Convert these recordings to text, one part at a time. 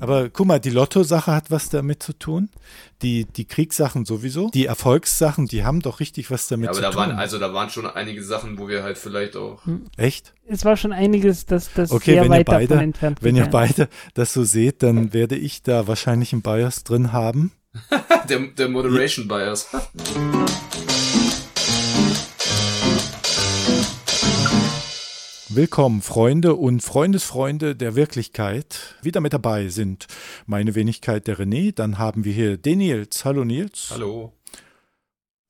Aber guck mal, die Lotto-Sache hat was damit zu tun. Die, die Kriegssachen sowieso. Die Erfolgssachen, die haben doch richtig was damit Ja, aber zu da tun. waren, also da waren schon einige Sachen, wo wir halt vielleicht auch. Echt? Es war schon einiges, das, das Okay, sehr wenn ihr weit davon beide, entfernt wenn ihr beide das so seht, dann werde ich da wahrscheinlich einen Bias drin haben. Der, der Moderation Bias. Willkommen, Freunde und Freundesfreunde der Wirklichkeit. Wieder mit dabei sind meine Wenigkeit der René, dann haben wir hier den Nils. Hallo Nils. Hallo.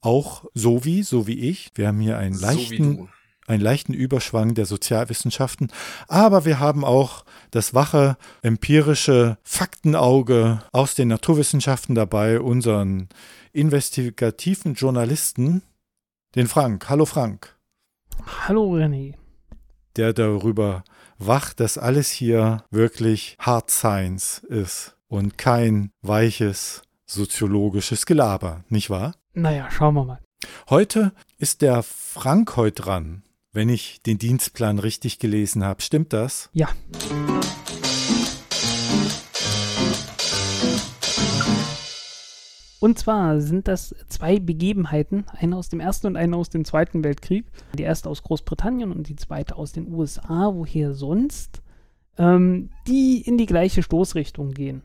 Auch so wie, so wie ich. Wir haben hier einen So leichten, du. einen leichten Überschwang der Sozialwissenschaften, aber wir haben auch das wache, empirische Faktenauge aus den Naturwissenschaften dabei, unseren investigativen Journalisten, den Frank. Hallo Frank. Hallo René. Der darüber wacht, dass alles hier wirklich Hard Science ist und kein weiches soziologisches Gelaber, nicht wahr? Naja, schauen wir mal. Heute ist der Frank heute dran, wenn ich den Dienstplan richtig gelesen habe. Stimmt das? Ja. Und zwar sind das zwei Begebenheiten, eine aus dem Ersten und eine aus dem Zweiten Weltkrieg. Die erste aus Großbritannien und die zweite aus den USA, woher sonst, ähm, die in die gleiche Stoßrichtung gehen.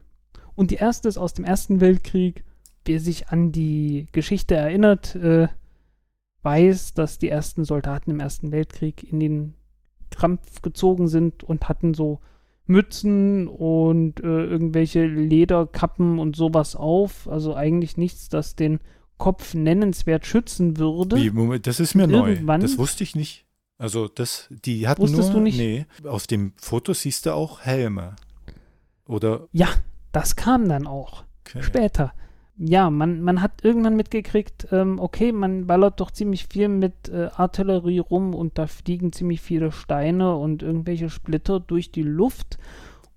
Und die erste ist aus dem Ersten Weltkrieg. Wer sich an die Geschichte erinnert, äh, weiß, dass die ersten Soldaten im Ersten Weltkrieg in den Kampf gezogen sind und hatten so Mützen und äh, irgendwelche Lederkappen und sowas auf. Also eigentlich nichts, das den Kopf nennenswert schützen würde. Wie, Moment, das ist mir neu. Irgendwann- Das wusste ich nicht. Also das, die hatten Wusstest nur, du nicht? nee, auf dem Foto siehst du auch Helme. Oder, Ja, das kam dann auch okay. später. Ja, man, man hat irgendwann mitgekriegt, ähm, okay, man ballert doch ziemlich viel mit äh, Artillerie rum und da fliegen ziemlich viele Steine und irgendwelche Splitter durch die Luft.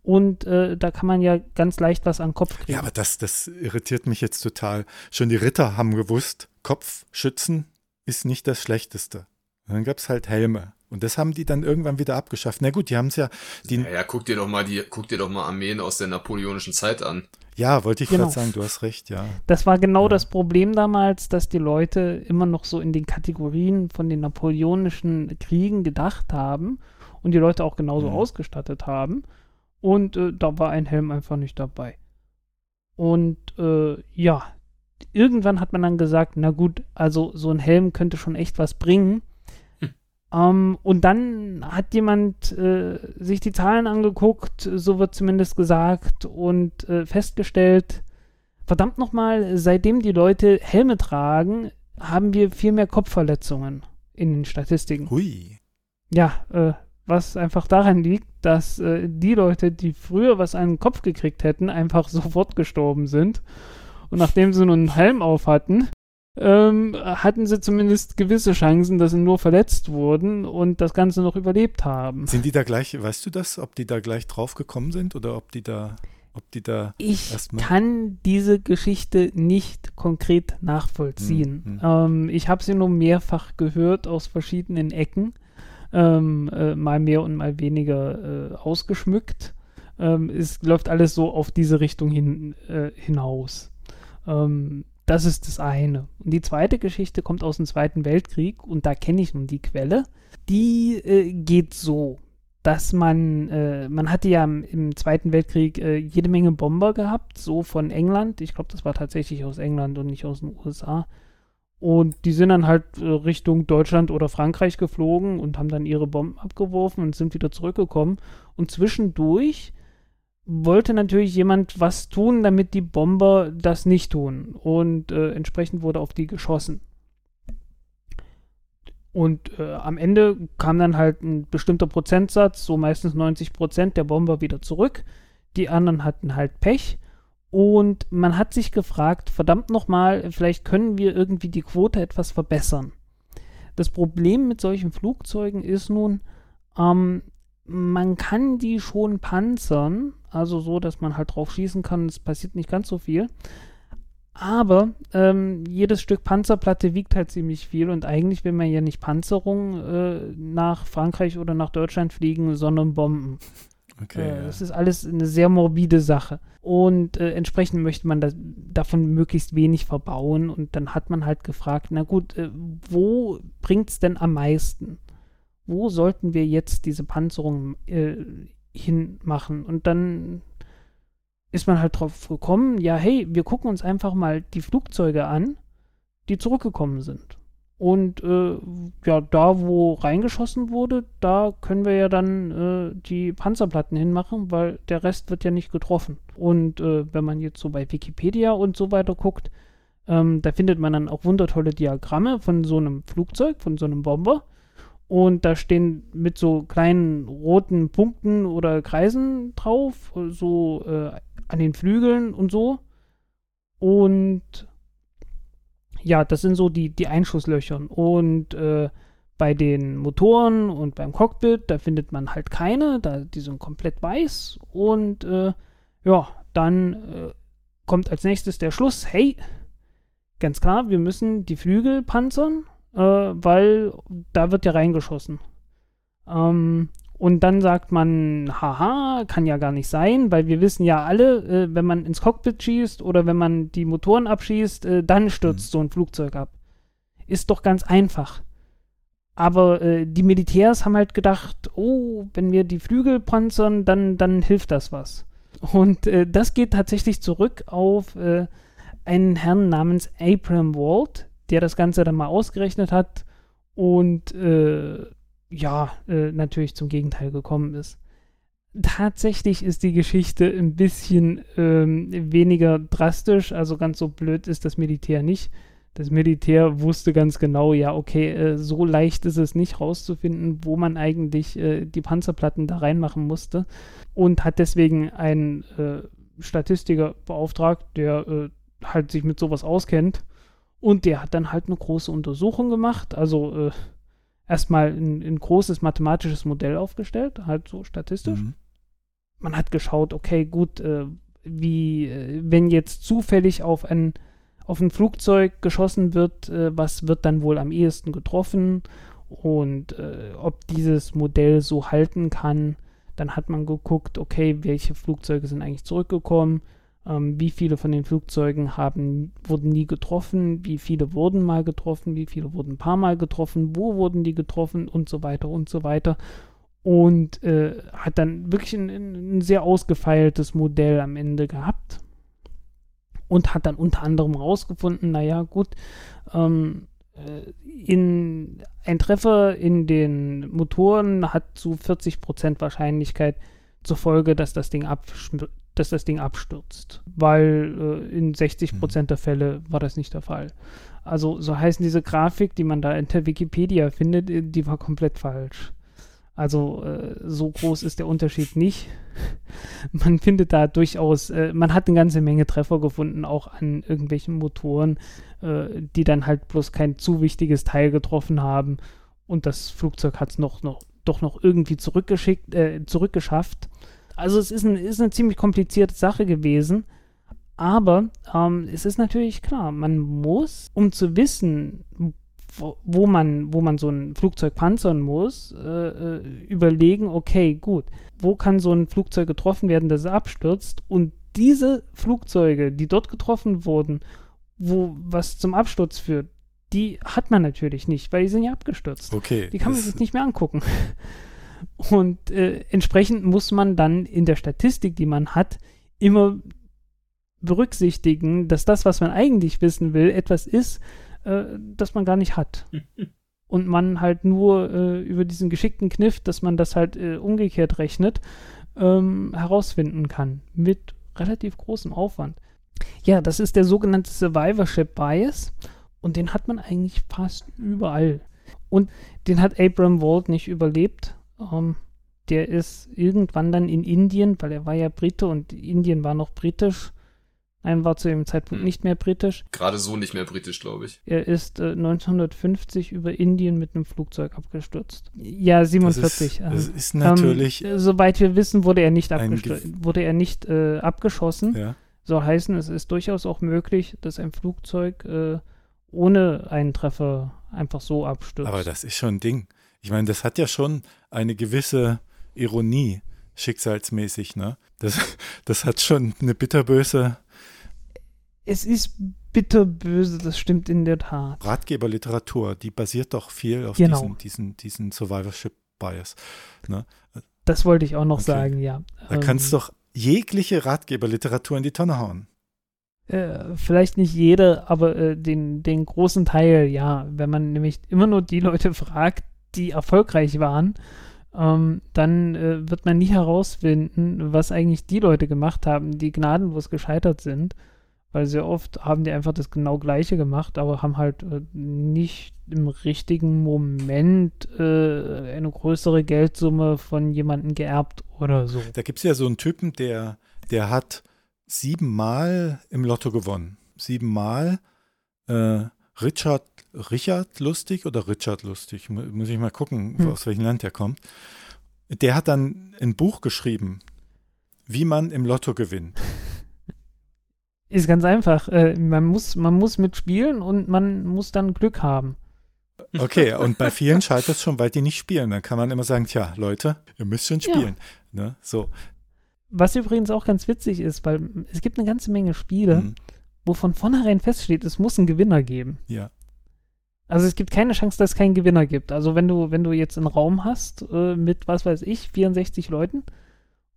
Und äh, da kann man ja ganz leicht was an Kopf kriegen. Ja, aber das, das irritiert mich jetzt total. Schon die Ritter haben gewusst, Kopfschützen ist nicht das Schlechteste. Und dann gab es halt Helme. Und das haben die dann irgendwann wieder abgeschafft. Na gut, die haben es ja, die, Ja, ja, guck dir doch mal die, guck dir doch mal Armeen aus der napoleonischen Zeit an. ja, wollte ich Genau. gerade sagen, du hast recht, ja. Das war genau Ja. das Problem damals, dass die Leute immer noch so in den Kategorien von den napoleonischen Kriegen gedacht haben und die Leute auch genauso Mhm. ausgestattet haben. Und äh, da war ein Helm einfach nicht dabei. Und äh, ja, irgendwann hat man dann gesagt, na gut, also so ein Helm könnte schon echt was bringen. Hm. Ähm, und dann hat jemand äh, sich die Zahlen angeguckt, so wird zumindest gesagt, und äh, festgestellt, verdammt nochmal, seitdem die Leute Helme tragen, haben wir viel mehr Kopfverletzungen in den Statistiken. Hui. Ja, äh, was einfach daran liegt, dass äh, die Leute, die früher was an den Kopf gekriegt hätten, einfach sofort gestorben sind. Und nachdem sie nur einen Helm auf hatten, ähm, hatten sie zumindest gewisse Chancen, dass sie nur verletzt wurden und das Ganze noch überlebt haben. Sind die da gleich, weißt du das, ob die da gleich drauf gekommen sind oder ob die da, ob die da, Ich kann diese Geschichte nicht konkret nachvollziehen. Hm, Ähm, ich habe sie nur mehrfach gehört aus verschiedenen Ecken, ähm, äh, mal mehr und mal weniger äh, ausgeschmückt. Ähm, es läuft alles so auf diese Richtung hin, äh, hinaus. Ähm, das ist das eine. Und die zweite Geschichte kommt aus dem Zweiten Weltkrieg und da kenne ich nun die Quelle. Die äh, geht so, dass man, äh, man hatte ja im, im Zweiten Weltkrieg äh, jede Menge Bomber gehabt, so von England. Ich glaube, das war tatsächlich aus England und nicht aus den USA. Und die sind dann halt äh, Richtung Deutschland oder Frankreich geflogen und haben dann ihre Bomben abgeworfen und sind wieder zurückgekommen. Und zwischendurch wollte natürlich jemand was tun, damit die Bomber das nicht tun. Und äh, entsprechend wurde auf die geschossen. Und äh, am Ende kam dann halt ein bestimmter Prozentsatz, so meistens 90 Prozent der Bomber wieder zurück. Die anderen hatten halt Pech. Und man hat sich gefragt, verdammt nochmal, vielleicht können wir irgendwie die Quote etwas verbessern. Das Problem mit solchen Flugzeugen ist nun, ähm, man kann die schon panzern, also so, dass man halt drauf schießen kann, es passiert nicht ganz so viel. Aber ähm, jedes Stück Panzerplatte wiegt halt ziemlich viel und eigentlich will man ja nicht Panzerung äh, nach Frankreich oder nach Deutschland fliegen, sondern Bomben. Okay, äh, ja. Das ist alles eine sehr morbide Sache. Und äh, entsprechend möchte man das, davon möglichst wenig verbauen. Und dann hat man halt gefragt, na gut, äh, wo bringt es denn am meisten? Wo sollten wir jetzt diese Panzerung äh, hinmachen? Und dann ist man halt drauf gekommen, ja, hey, wir gucken uns einfach mal die Flugzeuge an, die zurückgekommen sind. Und äh, ja, da, wo reingeschossen wurde, da können wir ja dann äh, die Panzerplatten hinmachen, weil der Rest wird ja nicht getroffen. Und äh, wenn man jetzt so bei Wikipedia und so weiter guckt, ähm, da findet man dann auch wundertolle Diagramme von so einem Flugzeug, von so einem Bomber. Und da stehen mit so kleinen roten Punkten oder Kreisen drauf, so äh, an den Flügeln und so. Und ja, das sind so die, die Einschusslöcher. Und äh, bei den Motoren und beim Cockpit, da findet man halt keine, da, die sind komplett weiß. Und äh, ja, dann äh, kommt als nächstes der Schluss, hey, ganz klar, wir müssen die Flügel panzern, äh, weil da wird ja reingeschossen. Ähm, und dann sagt man, haha, kann ja gar nicht sein, weil wir wissen ja alle, äh, wenn man ins Cockpit schießt oder wenn man die Motoren abschießt, äh, dann stürzt so ein Flugzeug ab. Ist doch ganz einfach. Aber äh, die Militärs haben halt gedacht, oh, wenn wir die Flügel panzern, dann, dann hilft das was. Und äh, das geht tatsächlich zurück auf äh, einen Herrn namens Abram Wald, der das Ganze dann mal ausgerechnet hat und äh, ja, äh, natürlich zum Gegenteil gekommen ist. Tatsächlich ist die Geschichte ein bisschen ähm, weniger drastisch, also ganz so blöd ist das Militär nicht. Das Militär wusste ganz genau, ja, okay, äh, so leicht ist es nicht rauszufinden, wo man eigentlich äh, die Panzerplatten da reinmachen musste und hat deswegen einen äh, Statistiker beauftragt, der äh, halt sich mit sowas auskennt und der hat dann halt eine große Untersuchung gemacht, also äh, erstmal ein, ein großes mathematisches Modell aufgestellt, halt so statistisch. Mhm. Man hat geschaut, okay, gut, äh, wie, äh, wenn jetzt zufällig auf ein, auf ein Flugzeug geschossen wird, äh, was wird dann wohl am ehesten getroffen und äh, ob dieses Modell so halten kann. Dann hat man geguckt, okay, welche Flugzeuge sind eigentlich zurückgekommen, ähm, wie viele von den Flugzeugen haben, wurden nie getroffen, wie viele wurden mal getroffen, wie viele wurden ein paar Mal getroffen, wo wurden die getroffen? Und so weiter und so weiter. Und äh, hat dann wirklich ein, ein sehr ausgefeiltes Modell am Ende gehabt. Und hat dann unter anderem rausgefunden, naja, gut, ähm, äh, in, ein Treffer in den Motoren hat zu 40% Wahrscheinlichkeit zur Folge, dass das Ding abschm- dass das Ding abstürzt, weil äh, in 60 Prozent der Fälle war das nicht der Fall. Also so heißen diese Grafik, die man da in der Wikipedia findet, äh, die war komplett falsch. Also äh, so groß ist der Unterschied nicht. Man findet da durchaus, äh, man hat eine ganze Menge Treffer gefunden, auch an irgendwelchen Motoren, äh, die dann halt bloß kein zu wichtiges Teil getroffen haben und das Flugzeug hat es noch, noch, doch noch irgendwie zurückgeschickt, äh, zurückgeschafft. Also es ist, ein, ist eine ziemlich komplizierte Sache gewesen. Aber ähm, es ist natürlich klar, man muss, um zu wissen, wo, wo, man, wo man so ein Flugzeug panzern muss, äh, äh, überlegen, okay, gut, wo kann so ein Flugzeug getroffen werden, dass es abstürzt? Und diese Flugzeuge, die dort getroffen wurden, wo was zum Absturz führt, die hat man natürlich nicht, weil die sind ja abgestürzt. Okay. Die kann man sich nicht mehr angucken. Und äh, entsprechend muss man dann in der Statistik, die man hat, immer berücksichtigen, dass das, was man eigentlich wissen will, etwas ist, äh, das man gar nicht hat. Und man halt nur äh, über diesen geschickten Kniff, dass man das halt äh, umgekehrt rechnet, ähm, herausfinden kann. Mit relativ großem Aufwand. Ja, das ist der sogenannte Survivorship Bias. Und den hat man eigentlich fast überall. Und den hat Abram Wald nicht überlebt. Ähm, der ist irgendwann dann in Indien, weil er war ja Brite und Indien war noch britisch. Nein, war zu dem Zeitpunkt Hm. nicht mehr britisch. Gerade so nicht mehr britisch, glaube ich. Er ist äh, 1950 über Indien mit einem Flugzeug abgestürzt. Ja, das 47. ist, ähm, das ist natürlich. ähm, soweit wir wissen, wurde er nicht, wurde er nicht äh, abgeschossen. ja. Soll heißen, es ist durchaus auch möglich, dass ein Flugzeug äh, ohne einen Treffer einfach so abstürzt. Aber das ist schon ein Ding. Ich meine, das hat ja schon eine gewisse Ironie, schicksalsmäßig, ne? Das, das hat schon eine bitterböse. Es ist bitterböse, das stimmt in der Tat. Ratgeberliteratur, die basiert doch viel auf Genau. diesen, diesen, diesen Survivorship-Bias. Ne? Das wollte ich auch noch Okay. sagen, ja. Da kannst Ähm, du doch jegliche Ratgeberliteratur in die Tonne hauen. Äh, vielleicht nicht jede, aber äh, den, den großen Teil, ja. Wenn man nämlich immer nur die Leute fragt, die erfolgreich waren, ähm, dann äh, wird man nie herausfinden, was eigentlich die Leute gemacht haben, die gnadenlos gescheitert sind. Weil sehr oft haben die einfach das genau Gleiche gemacht, aber haben halt äh, nicht im richtigen Moment äh, eine größere Geldsumme von jemandem geerbt oder so. Da gibt es ja so einen Typen, der, der hat siebenmal im Lotto gewonnen. Siebenmal. Äh, Richard, Richard Lustig oder Richard Lustig? Mu- Muss ich mal gucken, Hm. aus welchem Land der kommt. Der hat dann ein Buch geschrieben, wie man im Lotto gewinnt. Ist ganz einfach. Äh, man, muss, man muss mitspielen und man muss dann Glück haben. Okay, und bei vielen scheitert es schon, weil die nicht spielen. Dann kann man immer sagen, tja, Leute, ihr müsst schon Ja. spielen. Ne? So. Was übrigens auch ganz witzig ist, weil es gibt eine ganze Menge Spiele, Mhm. wo von vornherein feststeht, es muss einen Gewinner geben. Ja. Also es gibt keine Chance, dass es keinen Gewinner gibt. Also wenn du, wenn du jetzt einen Raum hast äh, mit, was weiß ich, 64 Leuten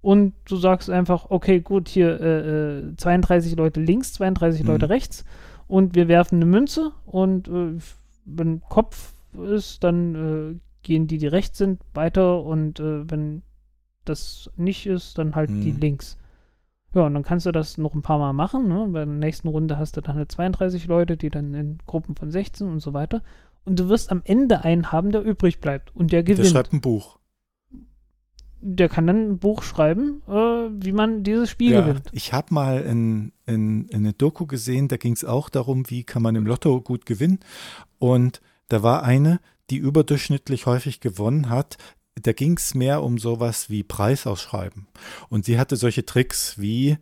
und du sagst einfach, okay, gut, hier äh, äh, 32 Leute links, 32 Mhm. Leute rechts und wir werfen eine Münze und äh, wenn Kopf ist, dann äh, gehen die, die rechts sind, weiter und äh, wenn das nicht ist, dann halt die Mhm. links. Ja, und dann kannst du das noch ein paar Mal machen. Ne? Bei der nächsten Runde hast du dann halt 32 Leute, die dann in Gruppen von 16 und so weiter. Und du wirst am Ende einen haben, der übrig bleibt und der Der gewinnt. schreibt ein Buch. der kann dann ein Buch schreiben, äh, wie man dieses Spiel Ja, gewinnt. ich habe mal in, in, in eine Doku gesehen, da ging es auch darum, wie kann man im Lotto gut gewinnen. Und da war eine, die überdurchschnittlich häufig gewonnen hat. Da ging es mehr um sowas wie Preisausschreiben. Und sie hatte solche Tricks wie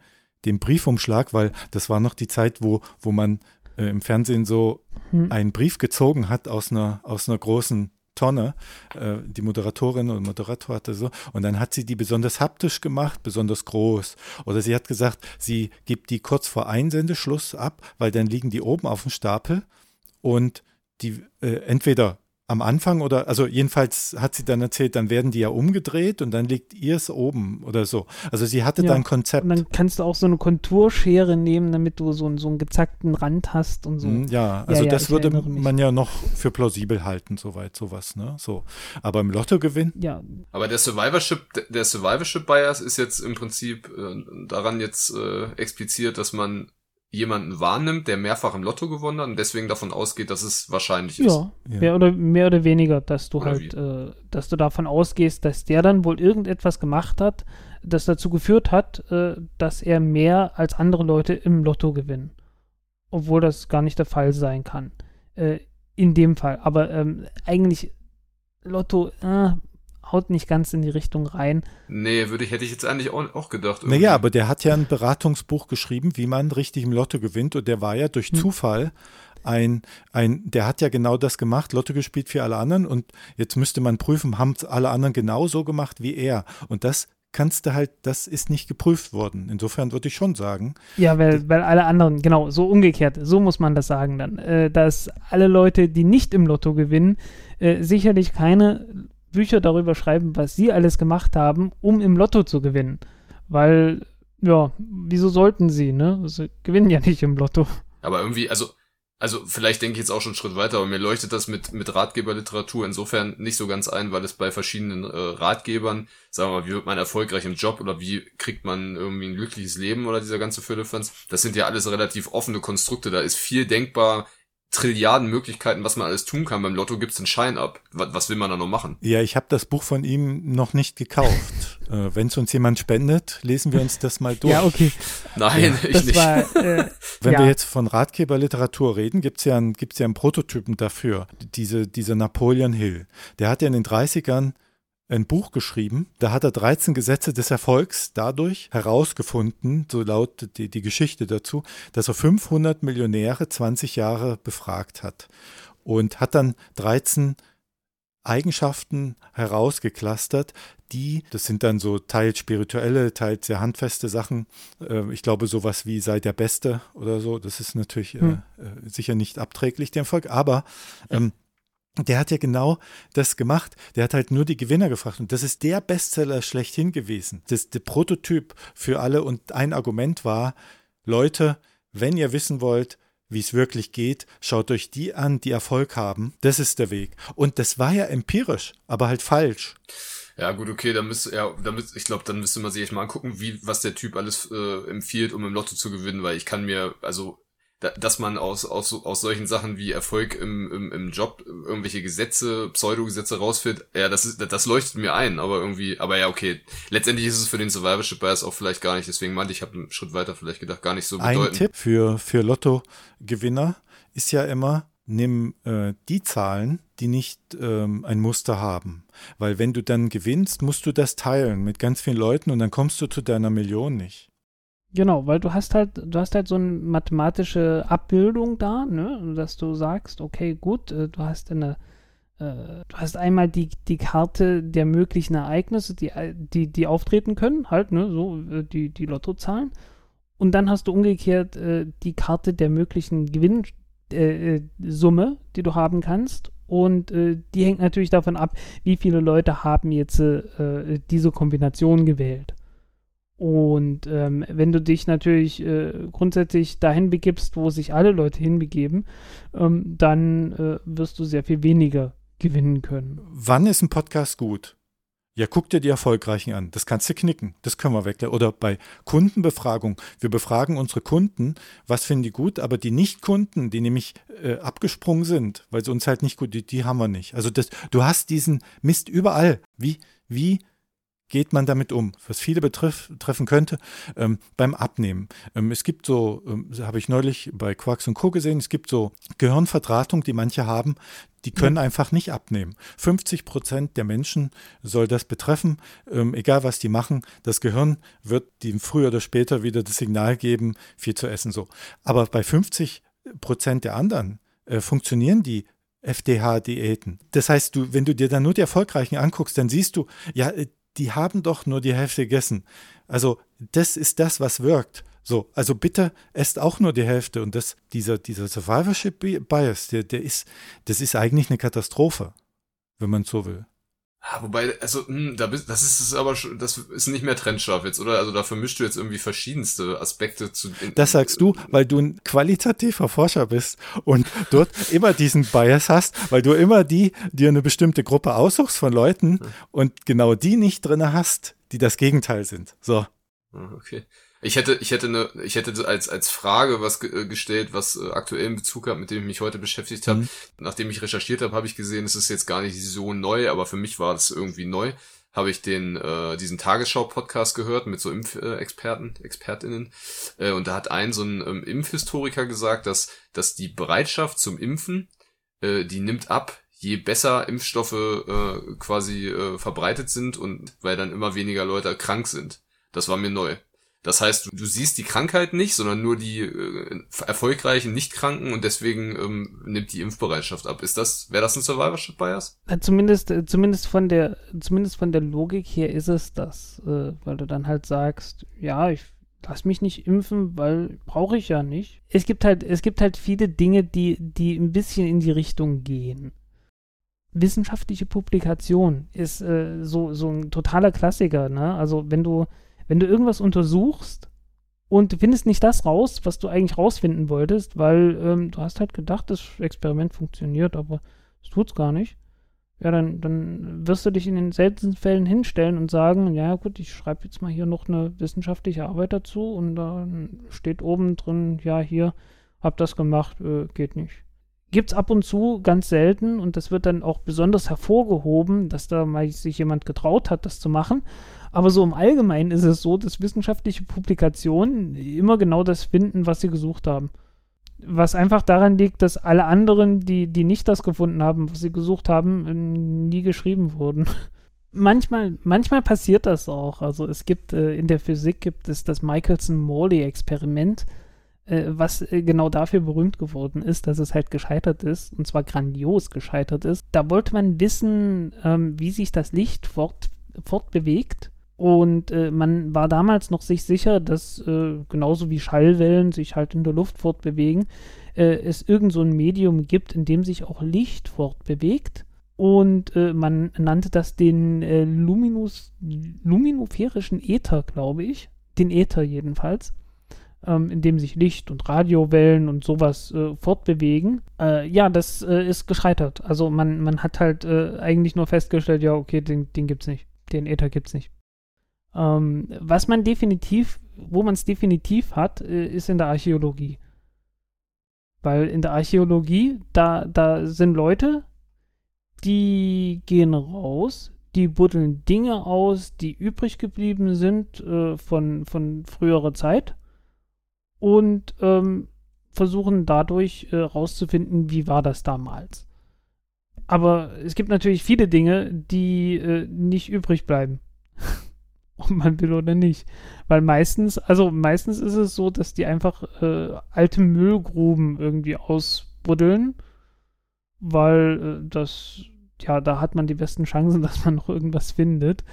den Briefumschlag, weil das war noch die Zeit, wo, wo man äh, im Fernsehen so Hm. einen Brief gezogen hat aus einer, aus einer großen Tonne. Äh, die Moderatorin oder Moderator hatte so. Und dann hat sie die besonders haptisch gemacht, besonders groß. Oder sie hat gesagt, sie gibt die kurz vor Einsendeschluss ab, weil dann liegen die oben auf dem Stapel und die äh, entweder am Anfang oder, also jedenfalls hat sie dann erzählt, dann werden die ja umgedreht und dann liegt ihr es oben oder so. Also sie hatte Ja, da ein Konzept. Und dann kannst du auch so eine Konturschere nehmen, damit du so, einen- so einen gezackten Rand hast und so. Hm, Ja, also ja, das ich würde man ja noch für plausibel halten, soweit sowas, ne? So. Aber im Lottogewinn, Ja, Aber der Survivorship, der Survivorship Bias ist jetzt im Prinzip äh, daran jetzt äh, expliziert, dass man jemanden wahrnimmt, der mehrfach im Lotto gewonnen hat und deswegen davon ausgeht, dass es wahrscheinlich ist. ja, Ja. Mehr, oder, mehr oder weniger, dass du Oder halt, äh, dass du davon ausgehst, dass der dann wohl irgendetwas gemacht hat, das dazu geführt hat, äh, dass er mehr als andere Leute im Lotto gewinnen. Obwohl das gar nicht der Fall sein kann. Äh, in dem Fall. Aber ähm, eigentlich Lotto äh, haut nicht ganz in die Richtung rein. Nee, würde ich, hätte ich jetzt eigentlich auch, auch gedacht. irgendwie. naja, aber der hat ja ein Beratungsbuch geschrieben, wie man richtig im Lotto gewinnt und der war ja durch Hm. Zufall ein, ein, der hat ja genau das gemacht, Lotto gespielt für alle anderen und jetzt müsste man prüfen, haben es alle anderen genauso gemacht wie er und das kannst du halt, das ist nicht geprüft worden. Insofern würde ich schon sagen, Ja, weil, weil alle anderen, genau, so umgekehrt, so muss man das sagen dann, äh, dass alle Leute, die nicht im Lotto gewinnen, äh, sicherlich keine Bücher darüber schreiben, was sie alles gemacht haben, um im Lotto zu gewinnen. Weil, ja, wieso sollten sie, ne? Sie gewinnen ja nicht im Lotto. Aber irgendwie, also, also vielleicht denke ich jetzt auch schon einen Schritt weiter, aber mir leuchtet das mit, mit Ratgeberliteratur insofern nicht so ganz ein, weil es bei verschiedenen äh, Ratgebern, sagen wir mal, wie wird man erfolgreich im Job oder wie kriegt man irgendwie ein glückliches Leben oder dieser ganze Firlefanz, das sind ja alles relativ offene Konstrukte, da ist viel denkbar, Trilliarden Möglichkeiten, was man alles tun kann. Beim Lotto gibt's einen Schein ab. Was, was will man da noch machen? ja, ich habe das Buch von ihm noch nicht gekauft. äh, Wenn es uns jemand spendet, lesen wir uns das mal durch. Ja, okay. Nein, ich Das nicht. war, äh, Wenn ja. wir jetzt von Ratgeberliteratur reden, gibt es ja, einen- gibt's ja einen Prototypen dafür, diese, dieser Napoleon Hill. Der hat ja in den 30ern ein Buch geschrieben, da hat er 13 Gesetze des Erfolgs dadurch herausgefunden, so lautet die, die Geschichte dazu, dass er 500 Millionäre 20 Jahre befragt hat und hat dann 13 Eigenschaften herausgeklustert, die, das sind dann so teils spirituelle, teils sehr handfeste Sachen. Äh, ich glaube, sowas wie sei der Beste oder so, das ist natürlich äh, hm. äh, sicher nicht abträglich dem Volk, aber ähm, der hat ja genau das gemacht. Der hat halt nur die Gewinner gefragt. Und das ist der Bestseller schlechthin gewesen. Das der Prototyp für alle. Und ein Argument war, Leute, wenn ihr wissen wollt, wie es wirklich geht, schaut euch die an, die Erfolg haben. Das ist der Weg. Und das war ja empirisch, aber halt falsch. Ja, gut, okay, dann müsste, ja, müsste, ich glaube, dann müsste man sich echt mal angucken, wie, was der Typ alles äh, empfiehlt, um im Lotto zu gewinnen, weil ich kann mir, also dass man aus, aus, aus solchen Sachen wie Erfolg im, im, im Job irgendwelche Gesetze, Pseudogesetze rausfindet, ja, das ist, das leuchtet mir ein, aber irgendwie, aber ja, okay. Letztendlich ist es für den Survivorship Bias auch vielleicht gar nicht, deswegen meinte ich, habe einen Schritt weiter vielleicht gedacht, gar nicht so bedeutend. Ein Tipp für, für Lotto-Gewinner ist ja immer, nimm äh, die Zahlen, die nicht ähm, ein Muster haben. Weil wenn du dann gewinnst, musst du das teilen mit ganz vielen Leuten und dann kommst du zu deiner Million nicht. Genau, weil du hast halt, du hast halt so eine mathematische Abbildung da, ne, dass du sagst, okay, gut, äh, du hast eine, äh, du hast einmal die, die Karte der möglichen Ereignisse, die, die, die auftreten können, halt, ne, so äh, die, die Lottozahlen. Und dann hast du umgekehrt äh, die Karte der möglichen Gewinnsumme, äh, äh, die du haben kannst. Und die hängt natürlich davon ab, wie viele Leute haben jetzt diese Kombination gewählt. Und ähm, wenn du dich natürlich äh, grundsätzlich dahin begibst, wo sich alle Leute hinbegeben, ähm, dann äh, wirst du sehr viel weniger gewinnen können. Wann ist ein Podcast gut? Ja, guck dir die Erfolgreichen an. Das kannst du knicken. Das können wir weg. Oder bei Kundenbefragung. Wir befragen unsere Kunden, was finden die gut, aber die Nicht-Kunden, die nämlich äh, abgesprungen sind, weil sie uns halt nicht gut, die, die haben wir nicht. Also das, du hast diesen Mist überall. Wie, wie geht man damit um, was viele betrifft, treffen könnte, ähm, beim Abnehmen. Ähm, es gibt so, ähm, habe ich neulich bei Quarks und Co. gesehen, es gibt so Gehirnverdrahtung, die manche haben, die können einfach nicht abnehmen. 50 Prozent der Menschen soll das betreffen, ähm, egal was die machen. Das Gehirn wird dem früher oder später wieder das Signal geben, viel zu essen so. Aber bei 50 Prozent der anderen äh, funktionieren die FDH-Diäten. Das heißt, du, wenn du dir dann nur die Erfolgreichen anguckst, dann siehst du, ja, äh, die haben doch nur die Hälfte gegessen. Also das ist das, was wirkt. So, also bitte esst auch nur die Hälfte. Und das, dieser, dieser Survivorship Bias, der, der ist, das ist eigentlich eine Katastrophe, wenn man so will. Ja, wobei, also, mh, hm, da bist, das ist es aber schon, das ist nicht mehr trennscharf jetzt, oder? Also da vermischst du jetzt irgendwie verschiedenste Aspekte zu. In, das sagst du, weil du ein qualitativer Forscher bist und dort immer diesen Bias hast, weil du immer die, dir eine bestimmte Gruppe aussuchst von Leuten hm. und genau die nicht drinne hast, die das Gegenteil sind. So. Ah, okay. Ich hätte, ich hätte eine, ich hätte als als Frage was ge äh, gestellt, was äh, aktuell in Bezug hat, mit dem ich mich heute beschäftigt habe. Mhm. Nachdem ich recherchiert habe, habe ich gesehen, es ist jetzt gar nicht so neu, aber für mich war das irgendwie neu. Habe ich den äh, diesen Tagesschau-Podcast gehört mit so Impfexperten, Expertinnen, äh, und da hat ein so ein ähm, Impfhistoriker gesagt, dass dass die Bereitschaft zum Impfen, äh, die nimmt ab, je besser Impfstoffe äh, quasi äh, verbreitet sind und weil dann immer weniger Leute krank sind. Das war mir neu. Das heißt, du, du siehst die Krankheit nicht, sondern nur die äh, erfolgreichen Nichtkranken und deswegen ähm, nimmt die Impfbereitschaft ab. Ist das, wäre das ein Survivorship Bias? Ja, zumindest, äh, zumindest von der, zumindest von der Logik her ist es das, äh, weil du dann halt sagst, ja, ich lass mich nicht impfen, weil brauche ich ja nicht. Es gibt halt, es gibt halt viele Dinge, die, die ein bisschen in die Richtung gehen. Wissenschaftliche Publikation ist äh, so, so ein totaler Klassiker, ne? Also wenn du, wenn du irgendwas untersuchst und du findest nicht das raus, was du eigentlich rausfinden wolltest, weil ähm, du hast halt gedacht, das Experiment funktioniert, aber es tut es gar nicht. Ja, dann, dann wirst du dich in den seltensten Fällen hinstellen und sagen, ja gut, ich schreibe jetzt mal hier noch eine wissenschaftliche Arbeit dazu und dann steht oben drin, ja hier, hab das gemacht, äh, geht nicht. Gibt es ab und zu, ganz selten, und das wird dann auch besonders hervorgehoben, dass da mal sich jemand getraut hat, das zu machen. Aber so im Allgemeinen ist es so, dass wissenschaftliche Publikationen immer genau das finden, was sie gesucht haben. Was einfach daran liegt, dass alle anderen, die, die nicht das gefunden haben, was sie gesucht haben, nie geschrieben wurden. manchmal, manchmal passiert das auch. Also es gibt äh, in der Physik gibt es das Michelson-Morley-Experiment. äh, was äh, genau dafür berühmt geworden ist, dass es halt gescheitert ist, und zwar grandios gescheitert ist. Da wollte man wissen, ähm, wie sich das Licht fort, fortbewegt. Und äh, man war damals noch sich sicher, dass äh, genauso wie Schallwellen sich halt in der Luft fortbewegen, äh, es irgend so ein Medium gibt, in dem sich auch Licht fortbewegt. Und äh, man nannte das den Luminus, luminoferischen Äther, glaube ich. Den Äther jedenfalls ähm, in dem sich Licht und Radiowellen und sowas äh, fortbewegen. Äh, ja, das äh, ist gescheitert. Also man, man hat halt äh, eigentlich nur festgestellt, ja, okay, den, den gibt's nicht. Den Äther gibt's nicht. Ähm, was man definitiv, wo man es definitiv hat, äh, ist in der Archäologie. Weil in der Archäologie, da, da sind Leute, die gehen raus, die buddeln Dinge aus, die übrig geblieben sind äh, von, von früherer Zeit und ähm, versuchen dadurch äh, rauszufinden, wie war das damals. Aber es gibt natürlich viele Dinge, die äh, nicht übrig bleiben. Ob man will oder nicht. Weil meistens, also meistens ist es so, dass die einfach äh, alte Müllgruben irgendwie ausbuddeln, weil äh, das, ja, da hat man die besten Chancen, dass man noch irgendwas findet.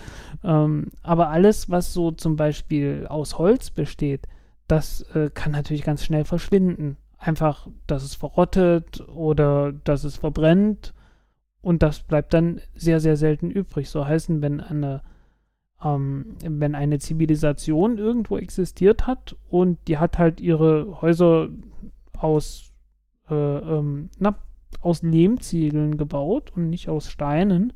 Ähm, aber alles, was so zum Beispiel aus Holz besteht, das äh, kann natürlich ganz schnell verschwinden. Einfach, dass es verrottet oder dass es verbrennt und das bleibt dann sehr, sehr selten übrig. So heißen, wenn eine, ähm, wenn eine Zivilisation irgendwo existiert hat und die hat halt ihre Häuser aus, äh, ähm, na, aus Lehmziegeln gebaut und nicht aus Steinen,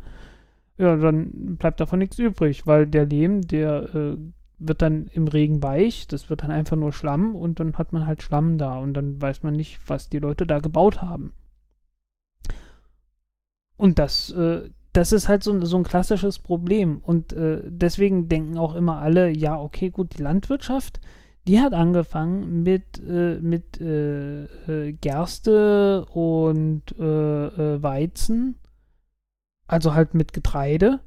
ja, dann bleibt davon nichts übrig, weil der Lehm, der äh, wird dann im Regen weich, das wird dann einfach nur Schlamm und dann hat man halt Schlamm da und dann weiß man nicht, was die Leute da gebaut haben. Und das, äh, das ist halt so, so ein klassisches Problem. Und äh, deswegen denken auch immer alle, ja, okay, gut, die Landwirtschaft, die hat angefangen mit, äh, mit äh, äh, Gerste und äh, Weizen, also halt mit Getreide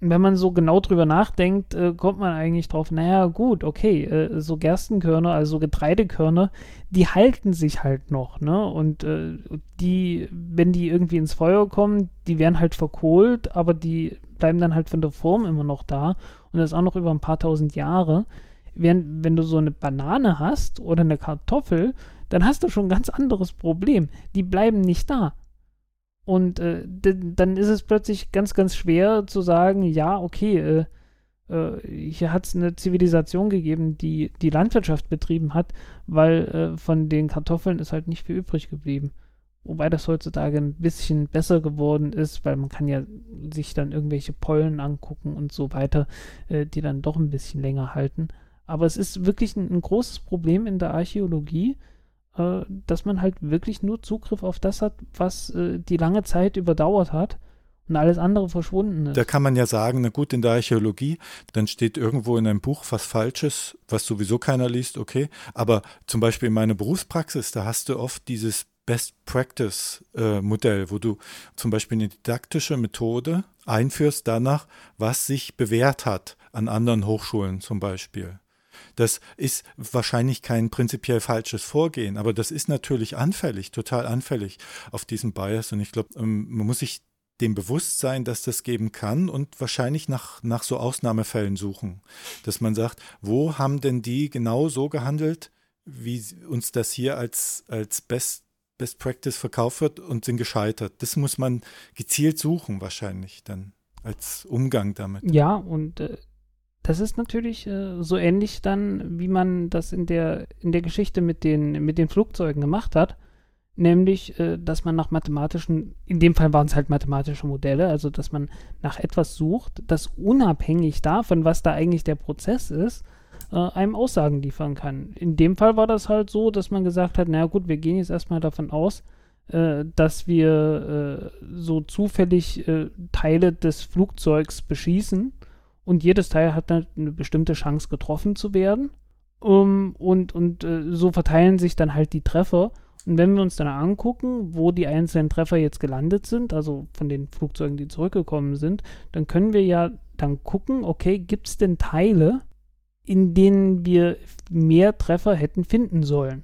wenn man so genau drüber nachdenkt, äh, kommt man eigentlich drauf, naja, gut, okay, äh, so Gerstenkörner, also Getreidekörner, die halten sich halt noch, ne? Und äh, die, wenn die irgendwie ins Feuer kommen, die werden halt verkohlt, aber die bleiben dann halt von der Form immer noch da und das auch noch über ein paar tausend Jahre. Während, wenn du so eine Banane hast oder eine Kartoffel, dann hast du schon ein ganz anderes Problem. Die bleiben nicht da. Und äh, dann ist es plötzlich ganz, ganz schwer zu sagen, ja, okay, äh, äh, hier hat es eine Zivilisation gegeben, die die Landwirtschaft betrieben hat, weil äh, von den Kartoffeln ist halt nicht viel übrig geblieben. Wobei das heutzutage ein bisschen besser geworden ist, weil man kann ja sich dann irgendwelche Pollen angucken und so weiter, äh, die dann doch ein bisschen länger halten. Aber es ist wirklich ein, ein großes Problem in der Archäologie, äh, dass man halt wirklich nur Zugriff auf das hat, was äh, die lange Zeit überdauert hat und alles andere verschwunden ist. Da kann man ja sagen, na gut, in der Archäologie, dann steht irgendwo in einem Buch was Falsches, was sowieso keiner liest, okay. Aber zum Beispiel in meiner Berufspraxis, da hast du oft dieses Best Practice äh, Modell, wo du zum Beispiel eine didaktische Methode einführst danach, was sich bewährt hat an anderen Hochschulen zum Beispiel. Das ist wahrscheinlich kein prinzipiell falsches Vorgehen, aber das ist natürlich anfällig, total anfällig auf diesen Bias. Und ich glaube, ähm, man muss sich dem Bewusstsein, dass das geben kann und wahrscheinlich nach, nach so Ausnahmefällen suchen. Dass man sagt, wo haben denn die genau so gehandelt, wie uns das hier als, als Best, Best Practice verkauft wird und sind gescheitert. Das muss man gezielt suchen wahrscheinlich dann als Umgang damit. Ja, und äh, das ist natürlich äh, so ähnlich dann, wie man das in der, in der Geschichte mit den, mit den Flugzeugen gemacht hat. Nämlich, äh, dass man nach mathematischen, in dem Fall waren es halt mathematische Modelle, also dass man nach etwas sucht, das unabhängig davon, was da eigentlich der Prozess ist, äh, einem Aussagen liefern kann. In dem Fall war das halt so, dass man gesagt hat, naja gut, wir gehen jetzt erstmal davon aus, äh, dass wir äh, so zufällig äh, Teile des Flugzeugs beschießen und jedes Teil hat eine bestimmte Chance getroffen zu werden. Um, und und äh, so verteilen sich dann halt die Treffer. Und wenn wir uns dann angucken, wo die einzelnen Treffer jetzt gelandet sind, also von den Flugzeugen, die zurückgekommen sind, dann können wir ja dann gucken, okay, gibt es denn Teile in denen wir mehr Treffer hätten finden sollen.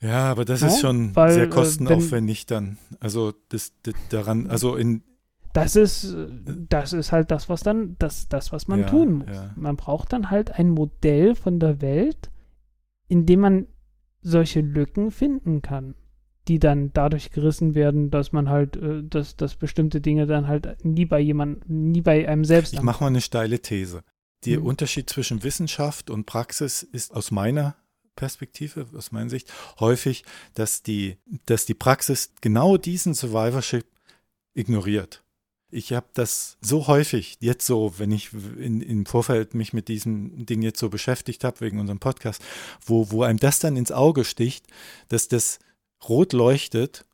Ja, aber das Ja, ist schon weil, sehr äh, kostenaufwendig dann. Also das, das daran, also in Das ist, das ist halt das, was dann, das, das, was man Ja, tun muss. ja. Man braucht dann halt ein Modell von der Welt, in dem man solche Lücken finden kann, die dann dadurch gerissen werden, dass man halt, äh, dass, dass bestimmte Dinge dann halt nie bei jemand, nie bei einem selbst. Ich mache mal eine steile These. Der Mhm. Unterschied zwischen Wissenschaft und Praxis ist aus meiner Perspektive, aus meiner Sicht, häufig, dass die, dass die Praxis genau diesen Survivorship ignoriert. Ich habe das so häufig, jetzt so, wenn ich in, im Vorfeld mich mit diesem Ding jetzt so beschäftigt habe, wegen unserem Podcast, wo, wo einem das dann ins Auge sticht, dass das rot leuchtet,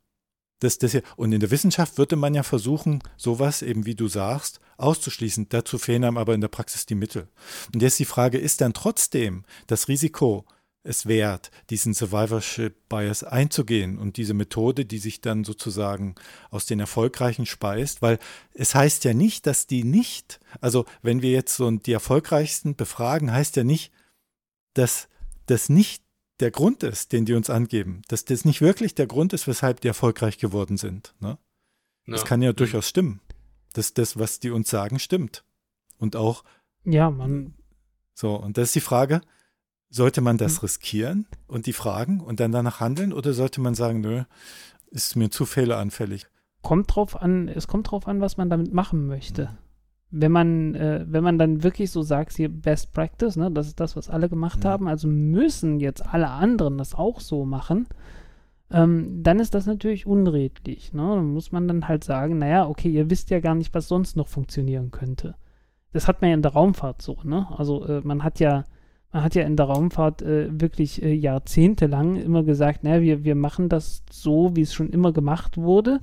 dass das ja, und in der Wissenschaft würde man ja versuchen, sowas eben wie du sagst, auszuschließen. Dazu fehlen einem aber in der Praxis die Mittel. Und jetzt die Frage, ist dann trotzdem das Risiko es wert, diesen Survivorship Bias einzugehen und diese Methode, die sich dann sozusagen aus den Erfolgreichen speist, weil es heißt ja nicht, dass die nicht, also wenn wir jetzt so die Erfolgreichsten befragen, heißt ja nicht, dass das nicht der Grund ist, den die uns angeben, dass das nicht wirklich der Grund ist, weshalb die erfolgreich geworden sind. Ne? Das Ja. kann ja Mhm. durchaus stimmen, dass das, was die uns sagen, stimmt. Und auch Ja, man, so, und das ist die Frage, sollte man das riskieren und die fragen und dann danach handeln oder sollte man sagen, nö, ist mir zu fehleranfällig? kommt drauf an, es kommt drauf an, was man damit machen möchte. Wenn man, äh, wenn man dann wirklich so sagt, hier Best Practice, ne, das ist das, was alle gemacht Mhm. haben, also müssen jetzt alle anderen das auch so machen, ähm, dann ist das natürlich unredlich. Ne? Dann muss man dann halt sagen, naja, okay, ihr wisst ja gar nicht, was sonst noch funktionieren könnte. Das hat man ja in der Raumfahrt so, ne? Also äh, man hat ja, man hat ja in der Raumfahrt äh, wirklich äh, jahrzehntelang immer gesagt, naja, wir, wir machen das so, wie es schon immer gemacht wurde,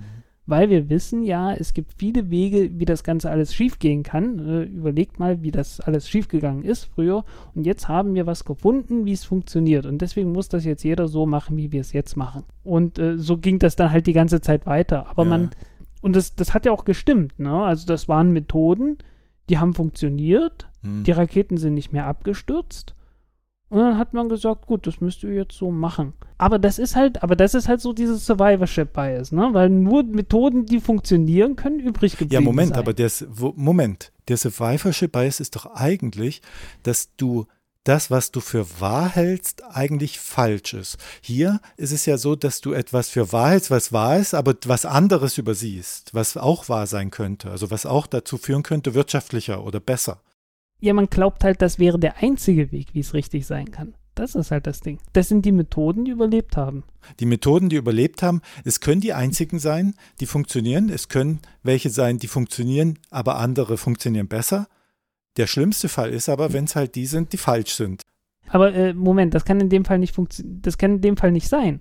weil wir wissen ja, es gibt viele Wege, wie das Ganze alles schiefgehen kann. Äh, überlegt mal, wie das alles schiefgegangen ist früher. Und jetzt haben wir was gefunden, wie es funktioniert. Und deswegen muss das jetzt jeder so machen, wie wir es jetzt machen. Und äh, so ging das dann halt die ganze Zeit weiter. Aber Ja. man, und das, das hat ja auch gestimmt, ne? Also das waren Methoden, die haben funktioniert, Hm. die Raketen sind nicht mehr abgestürzt. Und dann hat man gesagt, gut, das müsst ihr jetzt so machen. Aber das ist halt, aber das ist halt so dieses Survivorship Bias, ne? Weil nur Methoden, die funktionieren, können übrig geblieben Ja, Moment, sein. aber der, Moment, der Survivorship Bias ist doch eigentlich, dass du das, was du für wahr hältst, eigentlich falsch ist. Hier ist es ja so, dass du etwas für wahr hältst, was wahr ist, aber was anderes übersiehst, was auch wahr sein könnte, also was auch dazu führen könnte, wirtschaftlicher oder besser. Ja, man glaubt halt, das wäre der einzige Weg, wie es richtig sein kann. Das ist halt das Ding. Das sind die Methoden, die überlebt haben. Die Methoden, die überlebt haben, es können die einzigen sein, die funktionieren. Es können welche sein, die funktionieren, aber andere funktionieren besser. Der schlimmste Fall ist aber, wenn es halt die sind, die falsch sind. Aber äh, Moment, das kann in dem Fall nicht funktionieren. Das kann in dem Fall nicht sein.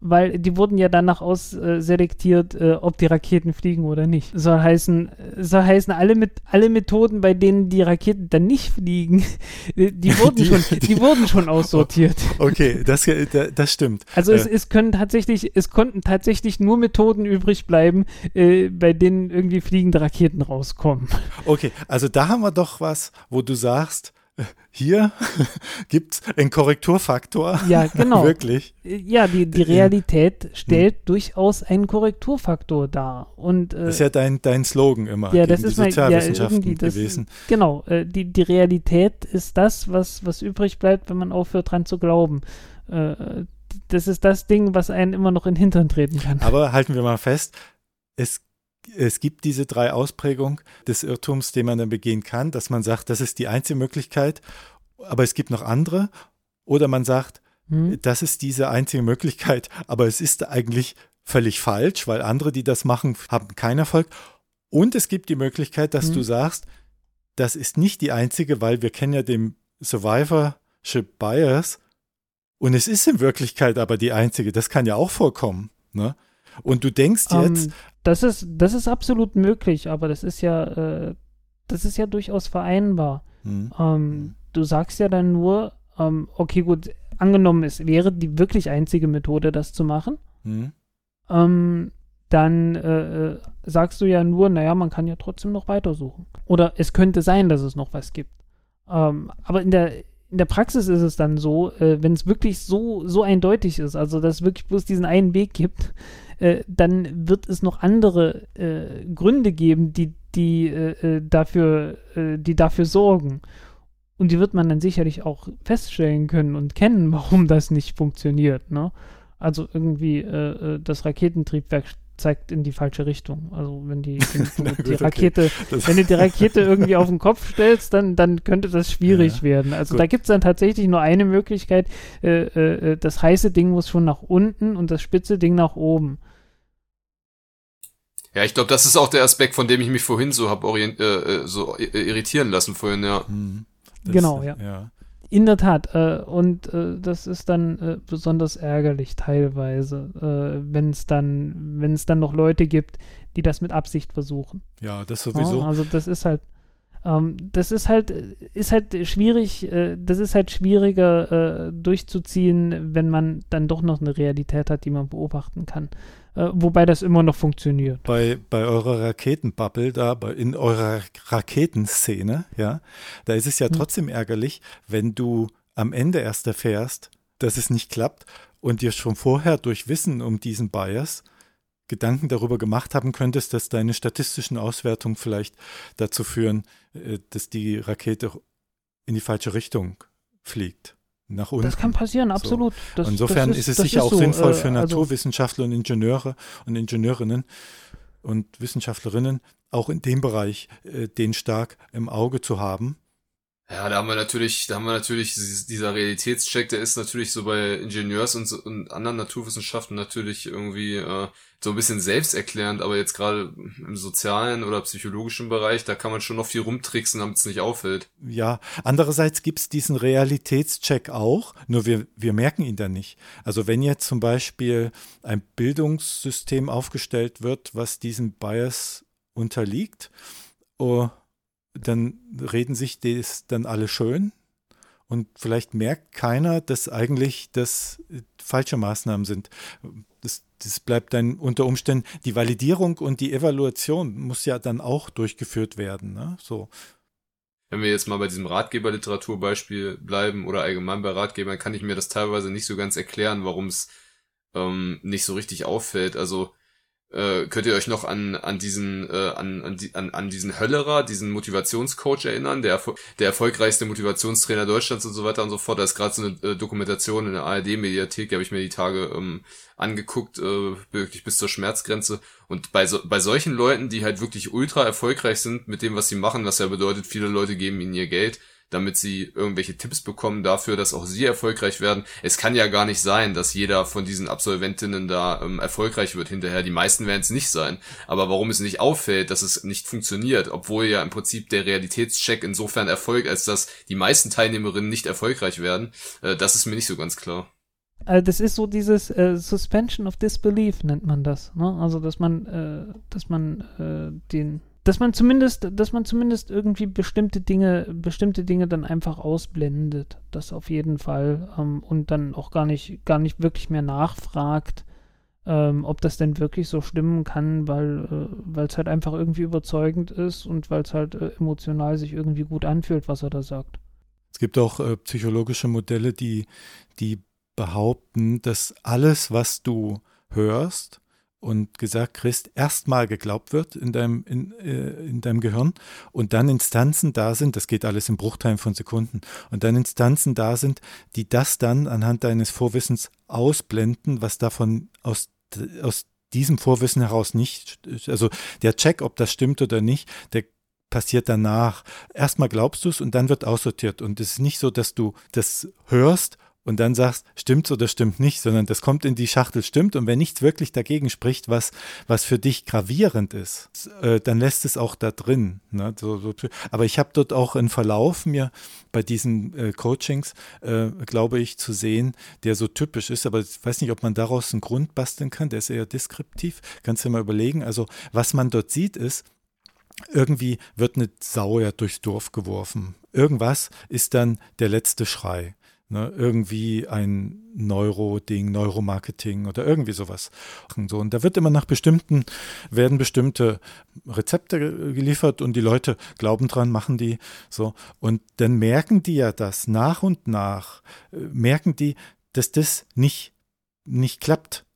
Weil die wurden ja danach ausselektiert, äh, ob die Raketen fliegen oder nicht. Soll heißen, äh, soll heißen, alle, mit, alle Methoden, bei denen die Raketen dann nicht fliegen, äh, die wurden, Die- schon, die wurden schon aussortiert. Okay, das, das stimmt. Also es, Äh. es können tatsächlich, es konnten tatsächlich nur Methoden übrig bleiben, äh, bei denen irgendwie fliegende Raketen rauskommen. Okay, also da haben wir doch was, wo du sagst, äh, hier gibt es einen Korrekturfaktor. Ja, genau. Wirklich. Ja, die, die Realität stellt durchaus einen Korrekturfaktor dar. Und äh, Das ist ja dein, dein Slogan immer ja, das die ist mein, ja, Sozialwissenschaften irgendwie das, gewesen. Genau, äh, die, die Realität ist das, was, was übrig bleibt, wenn man aufhört dran zu glauben. Äh, das ist das Ding, was einen immer noch in den Hintern treten kann. Aber halten wir mal fest, es, es gibt diese drei Ausprägungen des Irrtums, den man dann begehen kann, dass man sagt, das ist die einzige Möglichkeit, aber es gibt noch andere. Oder man sagt, Hm? das ist diese einzige Möglichkeit, aber es ist eigentlich völlig falsch, weil andere, die das machen, haben keinen Erfolg. Und es gibt die Möglichkeit, dass Mhm. du sagst, das ist nicht die einzige, weil wir kennen ja den Survivorship Bias und es ist in Wirklichkeit aber die einzige. Das kann ja auch vorkommen. Ne? Und du denkst jetzt, Ähm, das ist, das ist absolut möglich, aber das ist ja, äh, das ist ja durchaus vereinbar. hm, Ähm, du sagst ja dann nur, ähm, okay, gut, angenommen, es wäre die wirklich einzige Methode, das zu machen, hm, ähm, dann äh, äh, sagst du ja nur, naja, man kann ja trotzdem noch weitersuchen. Oder es könnte sein, dass es noch was gibt. Ähm, aber in der, in der Praxis ist es dann so, äh, wenn es wirklich so, so eindeutig ist, also dass es wirklich bloß diesen einen Weg gibt, äh, dann wird es noch andere äh, Gründe geben, die, die, äh, äh, dafür, äh, die dafür sorgen. Und die wird man dann sicherlich auch feststellen können und kennen, warum das nicht funktioniert. Ne? Also irgendwie das Raketentriebwerk zeigt in die falsche Richtung. Also wenn die, wenn du die Rakete, okay. wenn du die Rakete irgendwie auf den Kopf stellst, dann, dann könnte das schwierig ja, werden. Also gut. da gibt es dann tatsächlich nur eine Möglichkeit. Äh, äh, das heiße Ding muss schon nach unten und das spitze Ding nach oben. Ja, ich glaube, das ist auch der Aspekt, von dem ich mich vorhin so habe äh, äh, so irritieren lassen vorhin, ja. Mhm. genau, ja. ja. In der Tat. Äh, und äh, das ist dann äh, besonders ärgerlich teilweise, äh, wenn es dann, wenn es dann noch Leute gibt, die das mit Absicht versuchen. Ja, das sowieso. Ja, also das ist halt, ähm, das ist halt, ist halt schwierig, äh, das ist halt schwieriger äh, durchzuziehen, wenn man dann doch noch eine Realität hat, die man beobachten kann äh, wobei das immer noch funktioniert. Bei, bei eurer Raketenbubble, da bei, in eurer Raketenszene, ja, da ist es ja hm. trotzdem ärgerlich, wenn du am Ende erst erfährst, dass es nicht klappt und dir schon vorher durch Wissen um diesen Bias Gedanken darüber gemacht haben könntest, dass deine statistischen Auswertungen vielleicht dazu führen, äh, dass die Rakete in die falsche Richtung fliegt nach unten. Das kann passieren, absolut. So. Das, Insofern das ist, ist, es sicher auch so, sinnvoll für äh, also Naturwissenschaftler und Ingenieure und Ingenieurinnen und Wissenschaftlerinnen, auch in dem Bereich äh, den stark im Auge zu haben. Ja, da haben wir natürlich, da haben wir natürlich dieser Realitätscheck, der ist natürlich so bei Ingenieurs und, so, und anderen Naturwissenschaften natürlich irgendwie äh, so ein bisschen selbsterklärend, aber jetzt gerade im sozialen oder psychologischen Bereich, da kann man schon noch viel rumtricksen, damit es nicht auffällt. Ja, andererseits gibt es diesen Realitätscheck auch, nur wir, wir merken ihn dann nicht. Also wenn jetzt zum Beispiel ein Bildungssystem aufgestellt wird, was diesem Bias unterliegt, oh, dann reden sich das dann alle schön und vielleicht merkt keiner, dass eigentlich das falsche Maßnahmen sind. Das, das bleibt dann unter Umständen, die Validierung und die Evaluation muss ja dann auch durchgeführt werden. Ne? So. Wenn wir jetzt mal bei diesem Ratgeberliteraturbeispiel bleiben oder allgemein bei Ratgebern, kann ich mir das teilweise nicht so ganz erklären, warum es ähm, nicht so richtig auffällt. Also äh, könnt ihr euch noch an, an diesen, äh, an, an, an, an diesen Höllerer, diesen Motivationscoach erinnern, der, der erfolgreichste Motivationstrainer Deutschlands und so weiter und so fort. Da ist gerade so eine äh, Dokumentation in der ARD-Mediathek, die habe ich mir die Tage ähm, angeguckt, äh, wirklich bis zur Schmerzgrenze. Und bei, so, bei solchen Leuten, die halt wirklich ultra erfolgreich sind mit dem, was sie machen, was ja bedeutet, viele Leute geben ihnen ihr Geld, damit sie irgendwelche Tipps bekommen dafür, dass auch sie erfolgreich werden. Es kann ja gar nicht sein, dass jeder von diesen Absolventinnen da ähm, erfolgreich wird hinterher. Die meisten werden es nicht sein. Aber warum es nicht auffällt, dass es nicht funktioniert, obwohl ja im Prinzip der Realitätscheck insofern erfolgt, als dass die meisten Teilnehmerinnen nicht erfolgreich werden, äh, das ist mir nicht so ganz klar. Also das ist so dieses äh, Suspension of Disbelief nennt man das. Ne? Also dass man, äh, dass man äh, den dass man zumindest, dass man zumindest irgendwie bestimmte Dinge, bestimmte Dinge dann einfach ausblendet. Das auf jeden Fall. Ähm, und dann auch gar nicht, gar nicht wirklich mehr nachfragt, ähm, ob das denn wirklich so stimmen kann, weil äh, es halt einfach irgendwie überzeugend ist und weil es halt äh, emotional sich irgendwie gut anfühlt, was er da sagt. Es gibt auch äh, psychologische Modelle, die, die behaupten, dass alles, was du hörst, und gesagt kriegst, erstmal geglaubt wird in deinem, in, äh, in deinem Gehirn und dann Instanzen da sind, das geht alles im Bruchteilen von Sekunden, und dann Instanzen da sind, die das dann anhand deines Vorwissens ausblenden, was davon aus, aus diesem Vorwissen heraus nicht, also der Check, ob das stimmt oder nicht, der passiert danach. Erstmal glaubst du es und dann wird aussortiert. Und es ist nicht so, dass du das hörst und dann sagst, stimmt's oder stimmt nicht, sondern das kommt in die Schachtel, stimmt. Und wenn nichts wirklich dagegen spricht, was, was für dich gravierend ist, äh, dann lässt es auch da drin. Ne? So, so. Aber ich habe dort auch einen Verlauf mir bei diesen äh, Coachings, äh, glaube ich, zu sehen, der so typisch ist. Aber ich weiß nicht, ob man daraus einen Grund basteln kann. Der ist eher deskriptiv. Kannst du mal überlegen. Also, was man dort sieht, ist, irgendwie wird eine Sau ja durchs Dorf geworfen. Irgendwas ist dann der letzte Schrei ne, irgendwie ein Neuro-Ding, Neuromarketing oder irgendwie sowas. So, und da wird immer nach bestimmten, werden bestimmte Rezepte geliefert und die Leute glauben dran, machen die so. Und dann merken die ja das nach und nach, äh, merken die, dass das nicht, nicht klappt.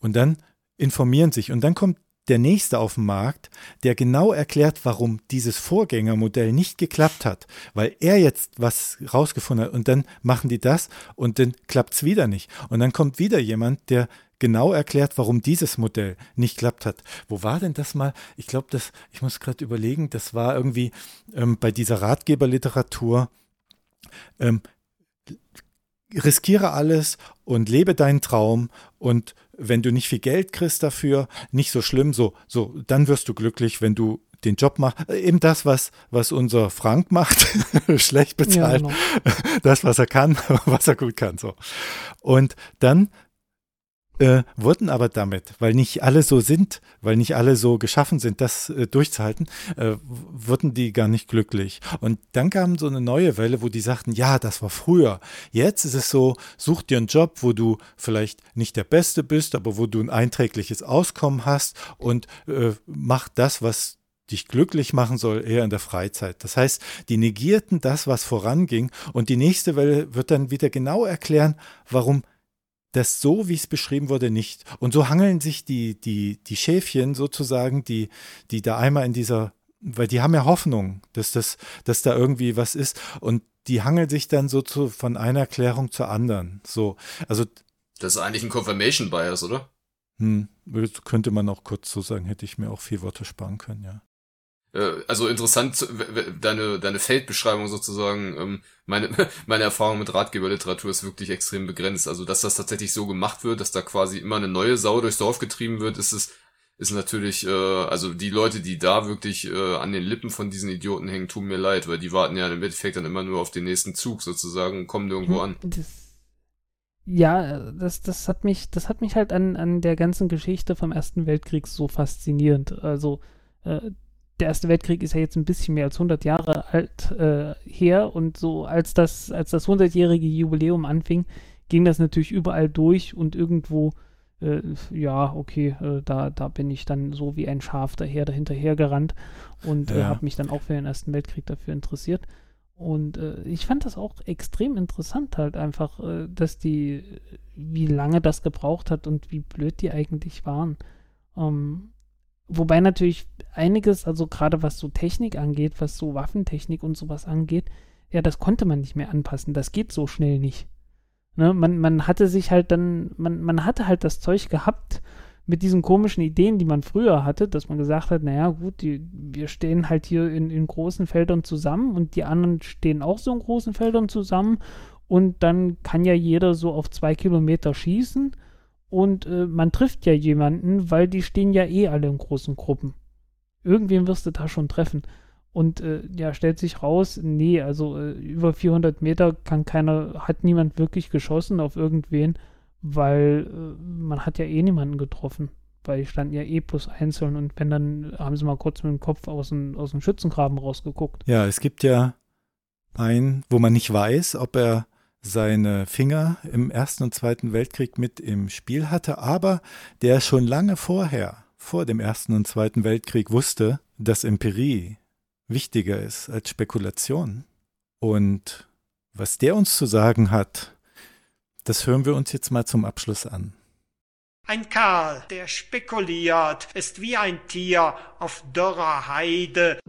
Und dann informieren sich und dann kommt der nächste auf den Markt, der genau erklärt, warum dieses Vorgängermodell nicht geklappt hat, weil er jetzt was rausgefunden hat und dann machen die das und dann klappt es wieder nicht. Und dann kommt wieder jemand, der genau erklärt, warum dieses Modell nicht klappt hat. Wo war denn das mal? Ich glaube, das, ich muss gerade überlegen, das war irgendwie ähm, bei dieser Ratgeberliteratur. Ähm, riskiere alles und lebe deinen Traum und wenn du nicht viel Geld kriegst dafür, nicht so schlimm, so, so, dann wirst du glücklich, wenn du den Job machst. Eben das, was, was unser Frank macht, schlecht bezahlt, ja, genau. das, was er kann, was er gut kann, so. Und dann äh, wurden aber damit, weil nicht alle so sind, weil nicht alle so geschaffen sind, das äh, durchzuhalten, äh, wurden die gar nicht glücklich. Und dann kam so eine neue Welle, wo die sagten, ja, das war früher. Jetzt ist es so, such dir einen Job, wo du vielleicht nicht der Beste bist, aber wo du ein einträgliches Auskommen hast und äh, mach das, was dich glücklich machen soll, eher in der Freizeit. Das heißt, die negierten das, was voranging und die nächste Welle wird dann wieder genau erklären, warum das so, wie es beschrieben wurde, nicht. Und so hangeln sich die, die, die Schäfchen sozusagen, die, die da einmal in dieser, weil die haben ja Hoffnung, dass, das, dass da irgendwie was ist. Und die hangeln sich dann so zu, von einer Erklärung zur anderen. So, also. Das ist eigentlich ein Confirmation Bias, oder? Hm, könnte man auch kurz so sagen, hätte ich mir auch vier Worte sparen können, ja. Äh, also interessant, deine, deine Feldbeschreibung sozusagen, ähm, meine, meine Erfahrung mit Ratgeberliteratur ist wirklich extrem begrenzt. Also, dass das tatsächlich so gemacht wird, dass da quasi immer eine neue Sau durchs Dorf getrieben wird, ist es, ist natürlich, äh, also die Leute, die da wirklich äh, an den Lippen von diesen Idioten hängen, tun mir leid, weil die warten ja im Endeffekt dann immer nur auf den nächsten Zug sozusagen und kommen nirgendwo an. Das, ja, das, das hat mich, das hat mich halt an, an der ganzen Geschichte vom Ersten Weltkrieg so faszinierend. Also, äh, der Erste Weltkrieg ist ja jetzt ein bisschen mehr als 100 Jahre alt äh, her und so als das, als das 100-jährige Jubiläum anfing, ging das natürlich überall durch und irgendwo, äh, ja, okay, äh, da, da bin ich dann so wie ein Schaf daher, dahinterher gerannt und äh, ja. habe mich dann auch für den Ersten Weltkrieg dafür interessiert. Und äh, ich fand das auch extrem interessant halt einfach, äh, dass die, wie lange das gebraucht hat und wie blöd die eigentlich waren. Ähm, Wobei natürlich einiges, also gerade was so Technik angeht, was so Waffentechnik und sowas angeht, ja, das konnte man nicht mehr anpassen. Das geht so schnell nicht. Ne? Man, man hatte sich halt dann, man, man hatte halt das Zeug gehabt mit diesen komischen Ideen, die man früher hatte, dass man gesagt hat, naja, gut, die, wir stehen halt hier in, in großen Feldern zusammen und die anderen stehen auch so in großen Feldern zusammen und dann kann ja jeder so auf zwei Kilometer schießen und äh, man trifft ja jemanden, weil die stehen ja eh alle in großen Gruppen. Irgendwen wirst du da schon treffen. Und äh, ja, stellt sich raus, nee, also äh, über 400 Meter kann keiner, hat niemand wirklich geschossen auf irgendwen, weil äh, man hat ja eh niemanden getroffen. Weil die standen ja eh plus einzeln und wenn, dann haben sie mal kurz mit dem Kopf aus dem, aus dem Schützengraben rausgeguckt. Ja, es gibt ja einen, wo man nicht weiß, ob er seine Finger im Ersten und Zweiten Weltkrieg mit im Spiel hatte, aber der schon lange vorher, vor dem Ersten und Zweiten Weltkrieg, wusste, dass Empirie wichtiger ist als Spekulation. Und was der uns zu sagen hat, das hören wir uns jetzt mal zum Abschluss an. Ein Kerl, der spekuliert, ist wie ein Tier auf dürrer Heide.